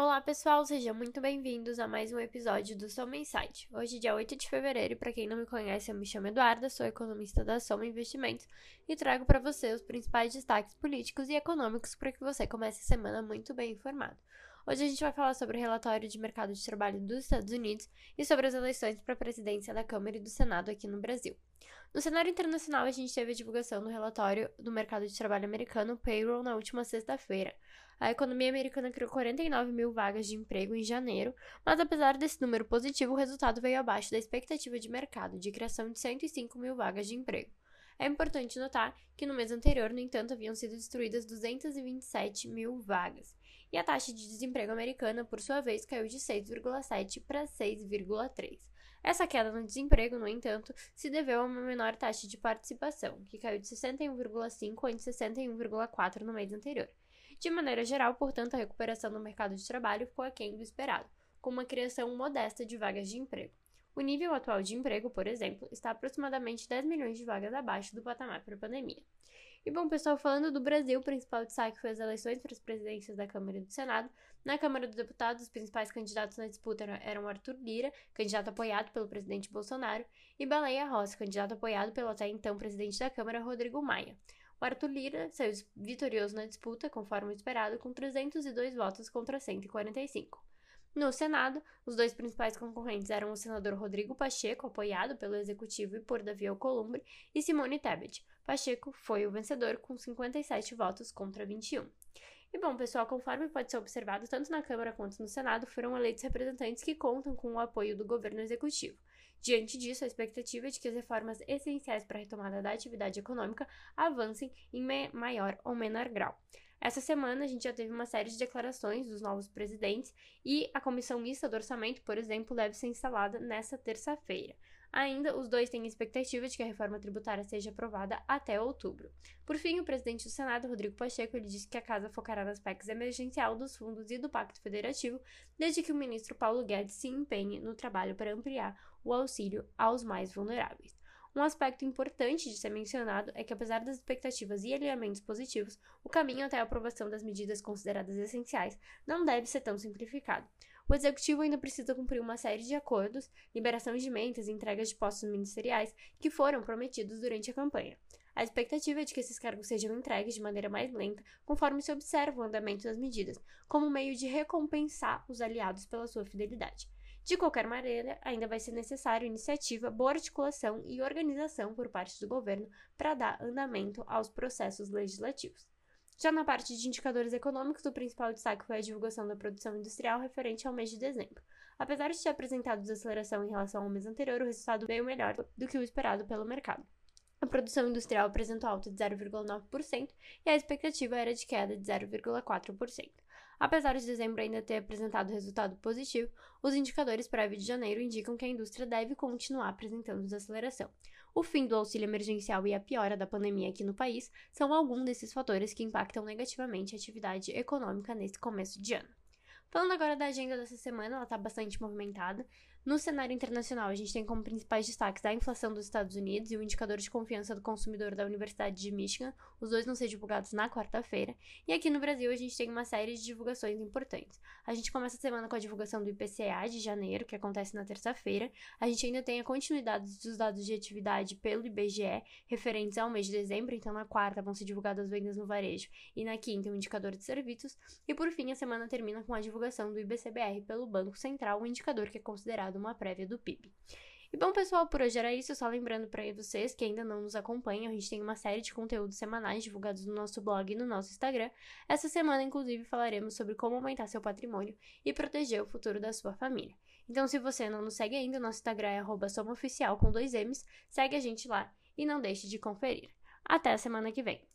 Olá pessoal, sejam muito bem-vindos a mais um episódio do Soma Insight. Hoje, dia 8 de fevereiro, e para quem não me conhece, eu me chamo Eduarda, sou economista da Soma Investimentos e trago para você os principais destaques políticos e econômicos para que você comece a semana muito bem informado. Hoje a gente vai falar sobre o relatório de mercado de trabalho dos Estados Unidos e sobre as eleições para a presidência da Câmara e do Senado aqui no Brasil. No cenário internacional, a gente teve a divulgação do relatório do mercado de trabalho americano, Payroll, na última sexta-feira. A economia americana criou 49 mil vagas de emprego em janeiro, mas apesar desse número positivo, o resultado veio abaixo da expectativa de mercado, de criação de 105 mil vagas de emprego. É importante notar que no mês anterior, no entanto, haviam sido destruídas 227 mil vagas. E a taxa de desemprego americana, por sua vez, caiu de 6,7 para 6,3. Essa queda no desemprego, no entanto, se deveu a uma menor taxa de participação, que caiu de 61,5 em 61,4 no mês anterior. De maneira geral, portanto, a recuperação no mercado de trabalho ficou aquém do esperado, com uma criação modesta de vagas de emprego. O nível atual de emprego, por exemplo, está aproximadamente 10 milhões de vagas abaixo do patamar pré-pandemia. E bom, pessoal, falando do Brasil, o principal destaque foi as eleições para as presidências da Câmara e do Senado. Na Câmara dos Deputados, os principais candidatos na disputa eram Arthur Lira, candidato apoiado pelo presidente Bolsonaro, e Baleia Rossi, candidato apoiado pelo até então presidente da Câmara, Rodrigo Maia. O Arthur Lira saiu vitorioso na disputa, conforme esperado, com 302 votos contra 145. No Senado, os dois principais concorrentes eram o senador Rodrigo Pacheco, apoiado pelo Executivo e por Davi Alcolumbre, e Simone Tebet. Pacheco foi o vencedor com 57 votos contra 21. E bom, pessoal, conforme pode ser observado, tanto na Câmara quanto no Senado foram eleitos representantes que contam com o apoio do governo executivo. Diante disso, a expectativa é de que as reformas essenciais para a retomada da atividade econômica avancem em maior ou menor grau. Essa semana a gente já teve uma série de declarações dos novos presidentes e a comissão mista do orçamento, por exemplo, deve ser instalada nesta terça-feira. Ainda, os dois têm expectativa de que a reforma tributária seja aprovada até outubro. Por fim, o presidente do Senado, Rodrigo Pacheco, ele disse que a casa focará nas PECs emergencial dos fundos e do Pacto Federativo, desde que o ministro Paulo Guedes se empenhe no trabalho para ampliar o auxílio aos mais vulneráveis. Um aspecto importante de ser mencionado é que, apesar das expectativas e alinhamentos positivos, o caminho até a aprovação das medidas consideradas essenciais não deve ser tão simplificado. O executivo ainda precisa cumprir uma série de acordos, liberação de emendas e entregas de postos ministeriais que foram prometidos durante a campanha. A expectativa é de que esses cargos sejam entregues de maneira mais lenta, conforme se observa o andamento das medidas, como meio de recompensar os aliados pela sua fidelidade. De qualquer maneira, ainda vai ser necessário iniciativa, boa articulação e organização por parte do governo para dar andamento aos processos legislativos. Já na parte de indicadores econômicos, o principal destaque foi a divulgação da produção industrial referente ao mês de dezembro. Apesar de ter apresentado desaceleração em relação ao mês anterior, o resultado veio melhor do que o esperado pelo mercado. A produção industrial apresentou alta de 0,9% e a expectativa era de queda de 0,4%. Apesar de dezembro ainda ter apresentado resultado positivo, os indicadores prévios de janeiro indicam que a indústria deve continuar apresentando desaceleração. O fim do auxílio emergencial e a piora da pandemia aqui no país são alguns desses fatores que impactam negativamente a atividade econômica nesse começo de ano. Falando agora da agenda dessa semana, ela está bastante movimentada. No cenário internacional, a gente tem como principais destaques a inflação dos Estados Unidos e o indicador de confiança do consumidor da Universidade de Michigan, os dois vão ser divulgados na quarta-feira. E aqui no Brasil, a gente tem uma série de divulgações importantes. A gente começa a semana com a divulgação do IPCA de janeiro, que acontece na terça-feira. A gente ainda tem a continuidade dos dados de atividade pelo IBGE, referentes ao mês de dezembro, então na quarta vão ser divulgadas as vendas no varejo e na quinta o indicador de serviços. E por fim, a semana termina com a divulgação do IBCBR pelo Banco Central, um indicador que é considerado uma prévia do PIB. E bom, pessoal, por hoje era isso. Só lembrando para vocês que ainda não nos acompanham, a gente tem uma série de conteúdos semanais divulgados no nosso blog e no nosso Instagram. Essa semana, inclusive, falaremos sobre como aumentar seu patrimônio e proteger o futuro da sua família. Então, se você não nos segue ainda, nosso Instagram é somaoficial com dois M's. Segue a gente lá e não deixe de conferir. Até a semana que vem.